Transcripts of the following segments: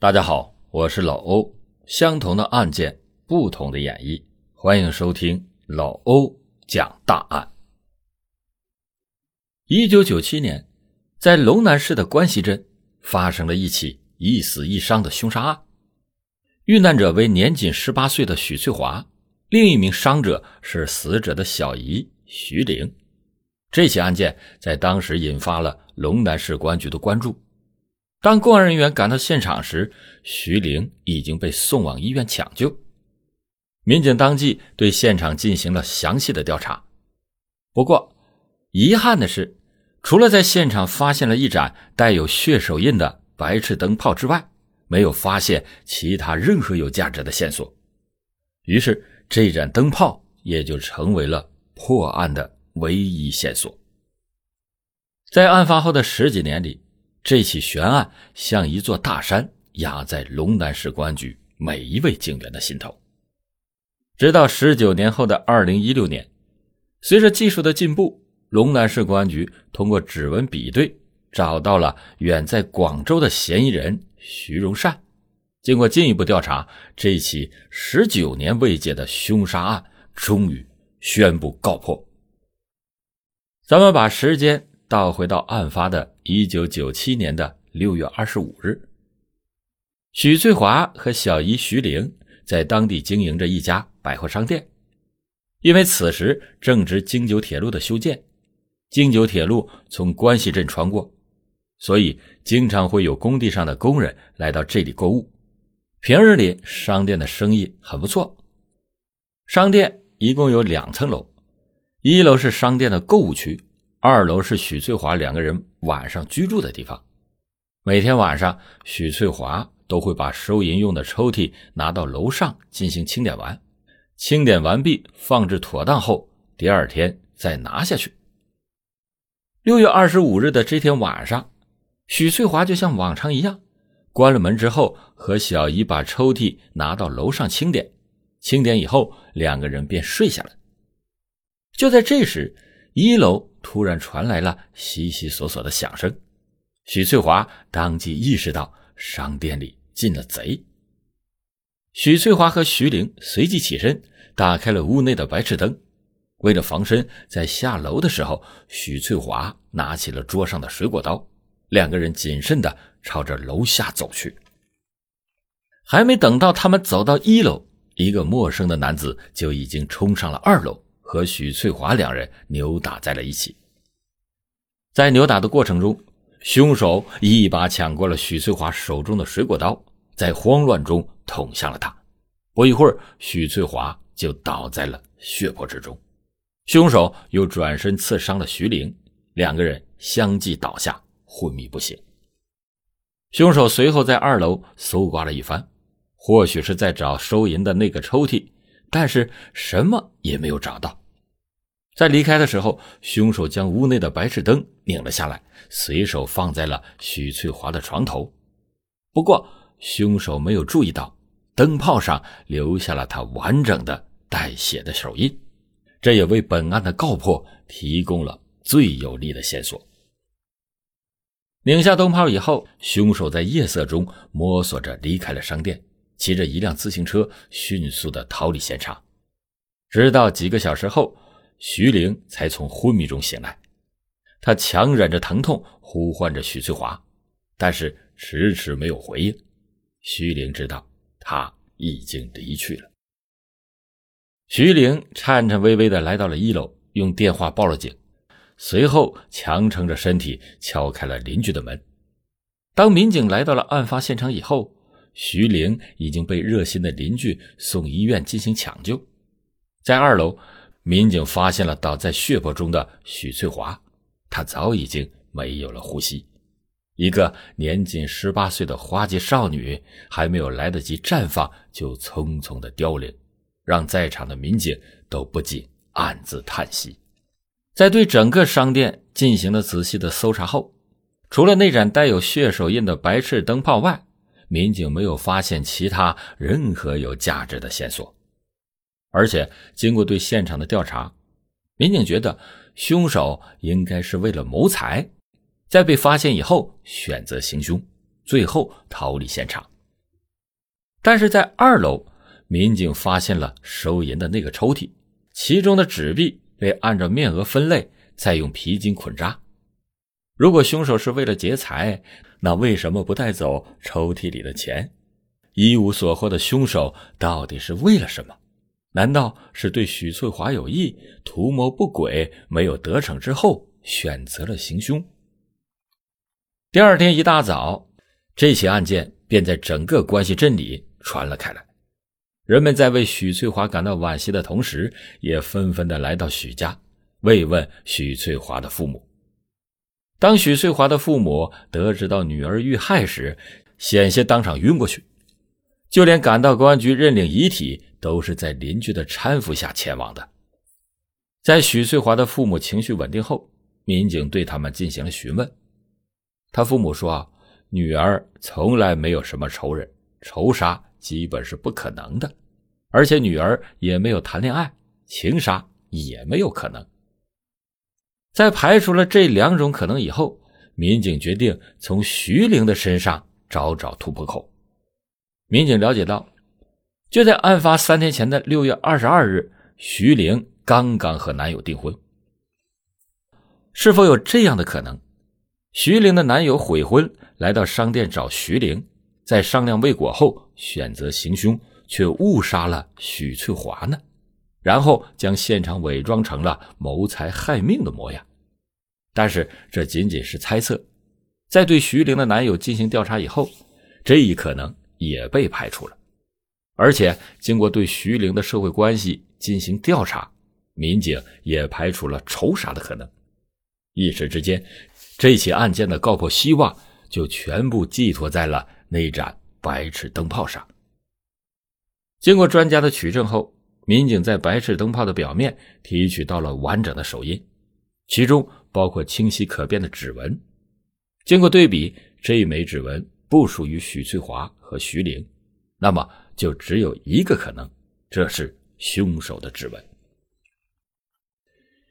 大家好，我是老欧。相同的案件，不同的演绎，欢迎收听老欧讲大案。一九九七年，在龙南市的关西镇发生了一起一死一伤的凶杀案，遇难者为年仅十八岁的许翠华，另一名伤者是死者的小姨徐玲。这起案件在当时引发了龙南市公安局的关注。当公安人员赶到现场时，徐玲已经被送往医院抢救。民警当即对现场进行了详细的调查。不过，遗憾的是，除了在现场发现了一盏带有血手印的白炽灯泡之外，没有发现其他任何有价值的线索。于是，这盏灯泡也就成为了破案的唯一线索。在案发后的十几年里，这起悬案像一座大山压在龙南市公安局每一位警员的心头。直到十九年后的二零一六年，随着技术的进步，龙南市公安局通过指纹比对，找到了远在广州的嫌疑人徐荣善。经过进一步调查，这起十九年未解的凶杀案终于宣布告破。咱们把时间。倒回到案发的1997年的6月25日，许翠华和小姨徐玲在当地经营着一家百货商店。因为此时正值京九铁路的修建，京九铁路从关西镇穿过，所以经常会有工地上的工人来到这里购物。平日里商店的生意很不错。商店一共有两层楼，一楼是商店的购物区。二楼是许翠华两个人晚上居住的地方。每天晚上，许翠华都会把收银用的抽屉拿到楼上进行清点完，清点完毕放置妥当后，第二天再拿下去。六月二十五日的这天晚上，许翠华就像往常一样，关了门之后和小姨把抽屉拿到楼上清点，清点以后两个人便睡下了。就在这时，一楼。突然传来了悉悉索索的响声，许翠华当即意识到商店里进了贼。许翠华和徐玲随即起身，打开了屋内的白炽灯。为了防身，在下楼的时候，许翠华拿起了桌上的水果刀，两个人谨慎地朝着楼下走去。还没等到他们走到一楼，一个陌生的男子就已经冲上了二楼。和许翠华两人扭打在了一起，在扭打的过程中，凶手一把抢过了许翠华手中的水果刀，在慌乱中捅向了他。不一会儿，许翠华就倒在了血泊之中。凶手又转身刺伤了徐玲，两个人相继倒下，昏迷不醒。凶手随后在二楼搜刮了一番，或许是在找收银的那个抽屉，但是什么也没有找到。在离开的时候，凶手将屋内的白炽灯拧了下来，随手放在了许翠华的床头。不过，凶手没有注意到灯泡上留下了他完整的带血的手印，这也为本案的告破提供了最有力的线索。拧下灯泡以后，凶手在夜色中摸索着离开了商店，骑着一辆自行车迅速的逃离现场，直到几个小时后。徐玲才从昏迷中醒来，她强忍着疼痛呼唤着许翠华，但是迟迟没有回应。徐玲知道他已经离去了。徐玲颤颤巍巍地来到了一楼，用电话报了警，随后强撑着身体敲开了邻居的门。当民警来到了案发现场以后，徐玲已经被热心的邻居送医院进行抢救，在二楼。民警发现了倒在血泊中的许翠华，她早已经没有了呼吸。一个年仅十八岁的花季少女，还没有来得及绽放，就匆匆的凋零，让在场的民警都不禁暗自叹息。在对整个商店进行了仔细的搜查后，除了那盏带有血手印的白炽灯泡外，民警没有发现其他任何有价值的线索。而且，经过对现场的调查，民警觉得凶手应该是为了谋财，在被发现以后选择行凶，最后逃离现场，但是在二楼，民警发现了收银的那个抽屉，其中的纸币被按照面额分类，再用皮筋捆扎。如果凶手是为了劫财，那为什么不带走抽屉里的钱？一无所获的凶手到底是为了什么？难道是对许翠华有意，图谋不轨，没有得逞之后选择了行凶？第二天一大早，这起案件便在整个关西镇里传了开来。人们在为许翠华感到惋惜的同时，也纷纷的来到许家慰问许翠华的父母。当许翠华的父母得知到女儿遇害时，险些当场晕过去。就连赶到公安局认领遗体，都是在邻居的搀扶下前往的。在许翠华的父母情绪稳定后，民警对他们进行了询问。他父母说：“女儿从来没有什么仇人，仇杀基本是不可能的，而且女儿也没有谈恋爱，情杀也没有可能。”在排除了这两种可能以后，民警决定从徐玲的身上找找突破口。民警了解到，就在案发三天前的六月二十二日，徐玲刚刚和男友订婚。是否有这样的可能？徐玲的男友悔婚，来到商店找徐玲，在商量未果后，选择行凶，却误杀了许翠华呢？然后将现场伪装成了谋财害命的模样。但是这仅仅是猜测，在对徐玲的男友进行调查以后，这一可能。也被排除了，而且经过对徐玲的社会关系进行调查，民警也排除了仇杀的可能。一时之间，这起案件的告破希望就全部寄托在了那盏白炽灯泡上。经过专家的取证后，民警在白炽灯泡的表面提取到了完整的手印，其中包括清晰可辨的指纹。经过对比，这一枚指纹。不属于许翠华和徐玲，那么就只有一个可能，这是凶手的指纹。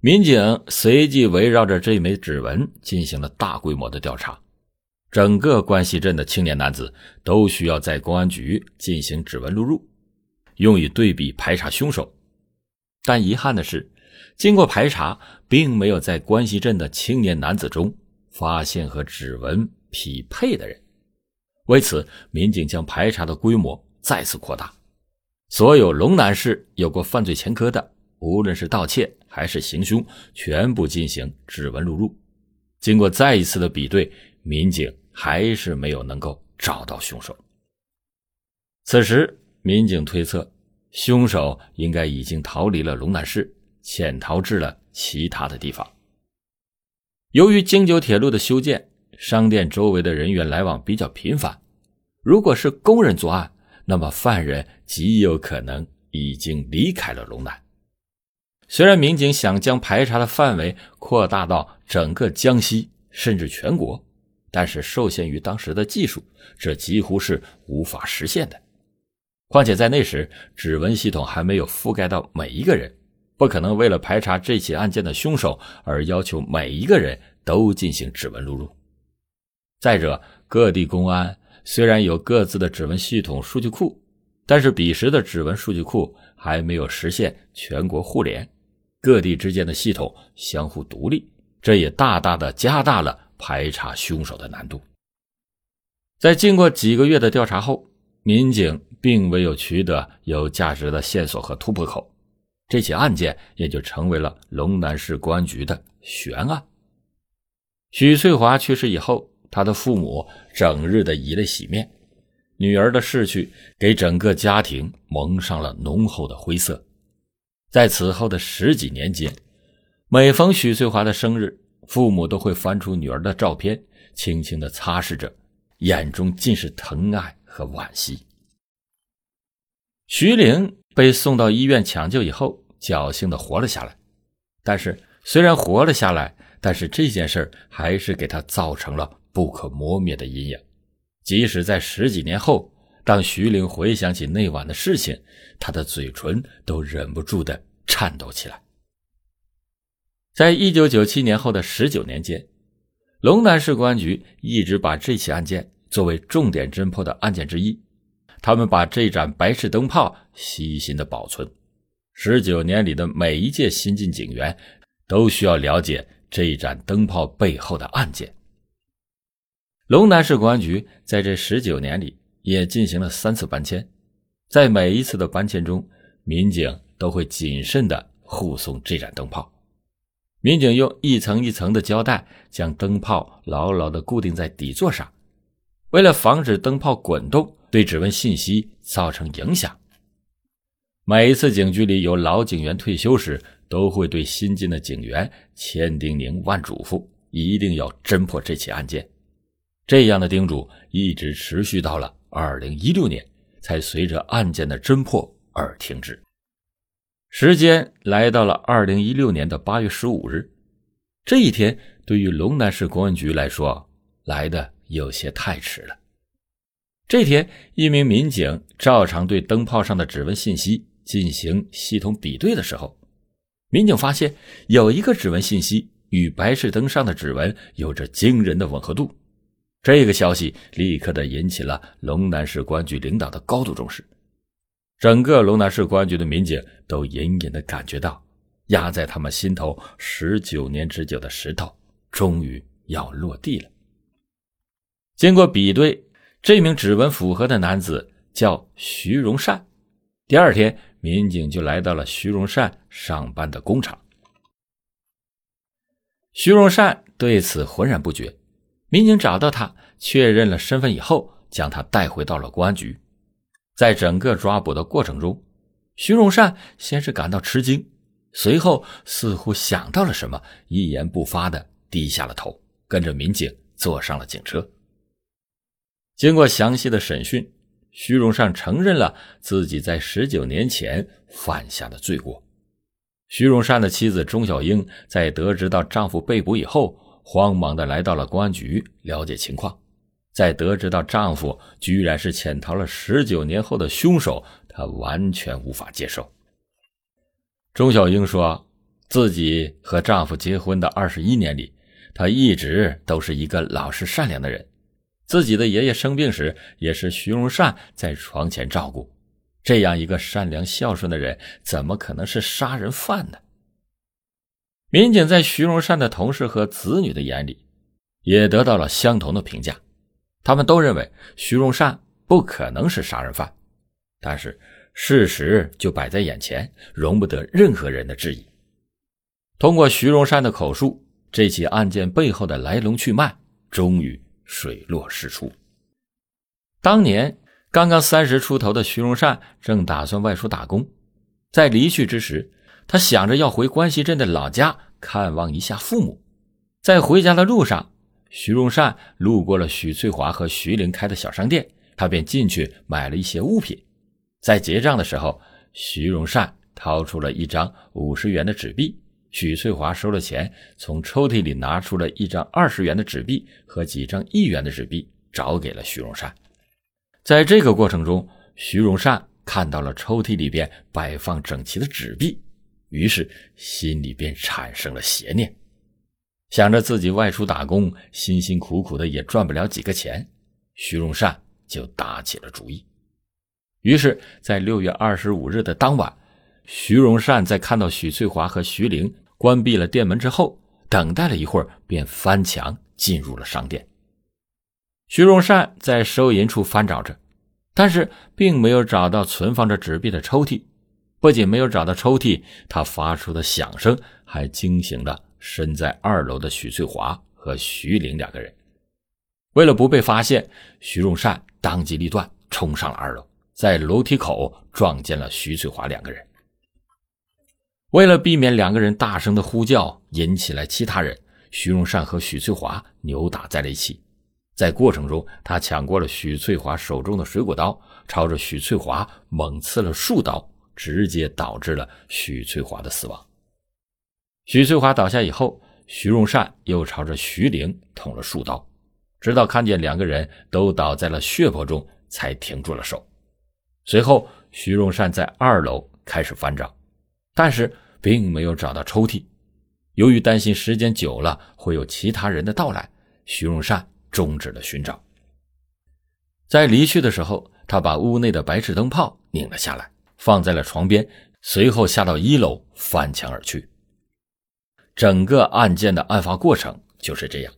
民警随即围绕着这枚指纹进行了大规模的调查，整个关西镇的青年男子都需要在公安局进行指纹录入，用以对比排查凶手。但遗憾的是，经过排查，并没有在关西镇的青年男子中发现和指纹匹配的人。为此，民警将排查的规模再次扩大，所有龙南市有过犯罪前科的，无论是盗窃还是行凶，全部进行指纹录入。经过再一次的比对，民警还是没有能够找到凶手。此时，民警推测，凶手应该已经逃离了龙南市，潜逃至了其他的地方。由于京九铁路的修建。商店周围的人员来往比较频繁，如果是工人作案，那么犯人极有可能已经离开了龙南。虽然民警想将排查的范围扩大到整个江西甚至全国，但是受限于当时的技术，这几乎是无法实现的。况且在那时，指纹系统还没有覆盖到每一个人，不可能为了排查这起案件的凶手而要求每一个人都进行指纹录入。再者，各地公安虽然有各自的指纹系统数据库，但是彼时的指纹数据库还没有实现全国互联，各地之间的系统相互独立，这也大大的加大了排查凶手的难度。在经过几个月的调查后，民警并未有取得有价值的线索和突破口，这起案件也就成为了龙南市公安局的悬案。许翠华去世以后。他的父母整日的以泪洗面，女儿的逝去给整个家庭蒙上了浓厚的灰色。在此后的十几年间，每逢许翠华的生日，父母都会翻出女儿的照片，轻轻的擦拭着，眼中尽是疼爱和惋惜。徐玲被送到医院抢救以后，侥幸的活了下来，但是虽然活了下来，但是这件事还是给他造成了。不可磨灭的阴影，即使在十几年后，当徐玲回想起那晚的事情，她的嘴唇都忍不住的颤抖起来。在一九九七年后的十九年间，龙南市公安局一直把这起案件作为重点侦破的案件之一，他们把这盏白炽灯泡细心的保存。十九年里的每一届新进警员都需要了解这一盏灯泡背后的案件。龙南市公安局在这十九年里也进行了三次搬迁，在每一次的搬迁中，民警都会谨慎的护送这盏灯泡。民警用一层一层的胶带将灯泡牢牢的固定在底座上，为了防止灯泡滚动对指纹信息造成影响。每一次警局里有老警员退休时，都会对新进的警员千叮咛万嘱咐，一定要侦破这起案件。这样的叮嘱一直持续到了二零一六年，才随着案件的侦破而停止。时间来到了二零一六年的八月十五日，这一天对于龙南市公安局来说来的有些太迟了。这天，一名民警照常对灯泡上的指纹信息进行系统比对的时候，民警发现有一个指纹信息与白炽灯上的指纹有着惊人的吻合度。这个消息立刻的引起了龙南市公安局领导的高度重视。整个龙南市公安局的民警都隐隐的感觉到，压在他们心头十九年之久的石头终于要落地了。经过比对，这名指纹符合的男子叫徐荣善。第二天，民警就来到了徐荣善上班的工厂。徐荣善对此浑然不觉。民警找到他，确认了身份以后，将他带回到了公安局。在整个抓捕的过程中，徐荣善先是感到吃惊，随后似乎想到了什么，一言不发的低下了头，跟着民警坐上了警车。经过详细的审讯，徐荣善承认了自己在十九年前犯下的罪过。徐荣善的妻子钟小英在得知到丈夫被捕以后，慌忙的来到了公安局了解情况。在得知到丈夫居然是潜逃了十九年后的凶手，她完全无法接受。钟小英说，自己和丈夫结婚的二十一年里，她一直都是一个老实善良的人。自己的爷爷生病时，也是徐荣善在床前照顾。这样一个善良孝顺的人，怎么可能是杀人犯呢？民警在徐荣善的同事和子女的眼里，也得到了相同的评价。他们都认为徐荣善不可能是杀人犯，但是事实就摆在眼前，容不得任何人的质疑。通过徐荣善的口述，这起案件背后的来龙去脉终于水落石出。当年刚刚三十出头的徐荣善正打算外出打工，在离去之时，他想着要回关西镇的老家看望一下父母，在回家的路上。徐荣善路过了许翠华和徐玲开的小商店，他便进去买了一些物品。在结账的时候，徐荣善掏出了一张五十元的纸币，许翠华收了钱，从抽屉里拿出了一张二十元的纸币和几张一元的纸币，找给了徐荣善。在这个过程中，徐荣善看到了抽屉里边摆放整齐的纸币，于是心里便产生了邪念。想着自己外出打工，辛辛苦苦的也赚不了几个钱，徐荣善就打起了主意。于是，在六月二十五日的当晚，徐荣善在看到许翠华和徐玲关闭了店门之后，等待了一会儿，便翻墙进入了商店。徐荣善在收银处翻找着，但是并没有找到存放着纸币的抽屉。不仅没有找到抽屉，他发出的响声还惊醒了。身在二楼的许翠华和徐玲两个人，为了不被发现，徐荣善当机立断冲上了二楼，在楼梯口撞见了徐翠华两个人。为了避免两个人大声的呼叫引起来其他人，徐荣善和许翠华扭打在了一起。在过程中，他抢过了许翠华手中的水果刀，朝着许翠华猛刺了数刀，直接导致了许翠华的死亡。许翠华倒下以后，徐荣善又朝着徐玲捅了数刀，直到看见两个人都倒在了血泊中，才停住了手。随后，徐荣善在二楼开始翻找，但是并没有找到抽屉。由于担心时间久了会有其他人的到来，徐荣善终止了寻找。在离去的时候，他把屋内的白炽灯泡拧了下来，放在了床边，随后下到一楼翻墙而去。整个案件的案发过程就是这样。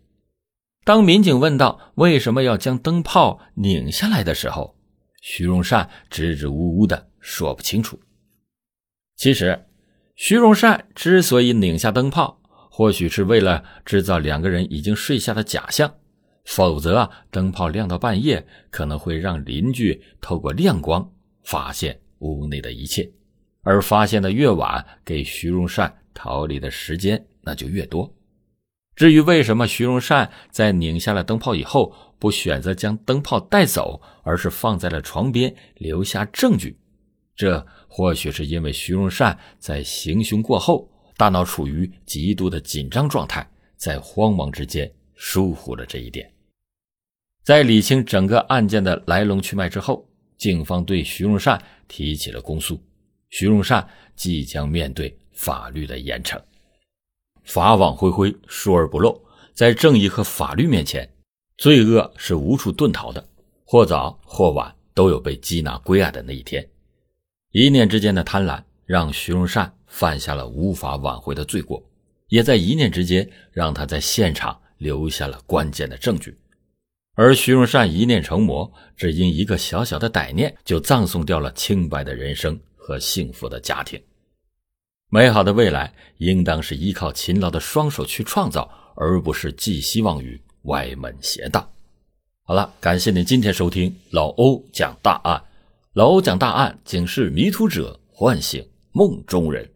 当民警问到为什么要将灯泡拧下来的时候，徐荣善支支吾吾的说不清楚。其实，徐荣善之所以拧下灯泡，或许是为了制造两个人已经睡下的假象。否则啊，灯泡亮到半夜，可能会让邻居透过亮光发现屋内的一切，而发现的越晚，给徐荣善逃离的时间那就越多。至于为什么徐荣善在拧下了灯泡以后，不选择将灯泡带走，而是放在了床边留下证据，这或许是因为徐荣善在行凶过后，大脑处于极度的紧张状态，在慌忙之间疏忽了这一点。在理清整个案件的来龙去脉之后，警方对徐荣善提起了公诉，徐荣善即将面对法律的严惩。法网恢恢，疏而不漏。在正义和法律面前，罪恶是无处遁逃的，或早或晚都有被缉拿归案的那一天。一念之间的贪婪，让徐荣善犯下了无法挽回的罪过，也在一念之间让他在现场留下了关键的证据。而徐荣善一念成魔，只因一个小小的歹念，就葬送掉了清白的人生和幸福的家庭。美好的未来，应当是依靠勤劳的双手去创造，而不是寄希望于歪门邪道。好了，感谢您今天收听老欧讲大案。老欧讲大案，警示迷途者，唤醒梦中人。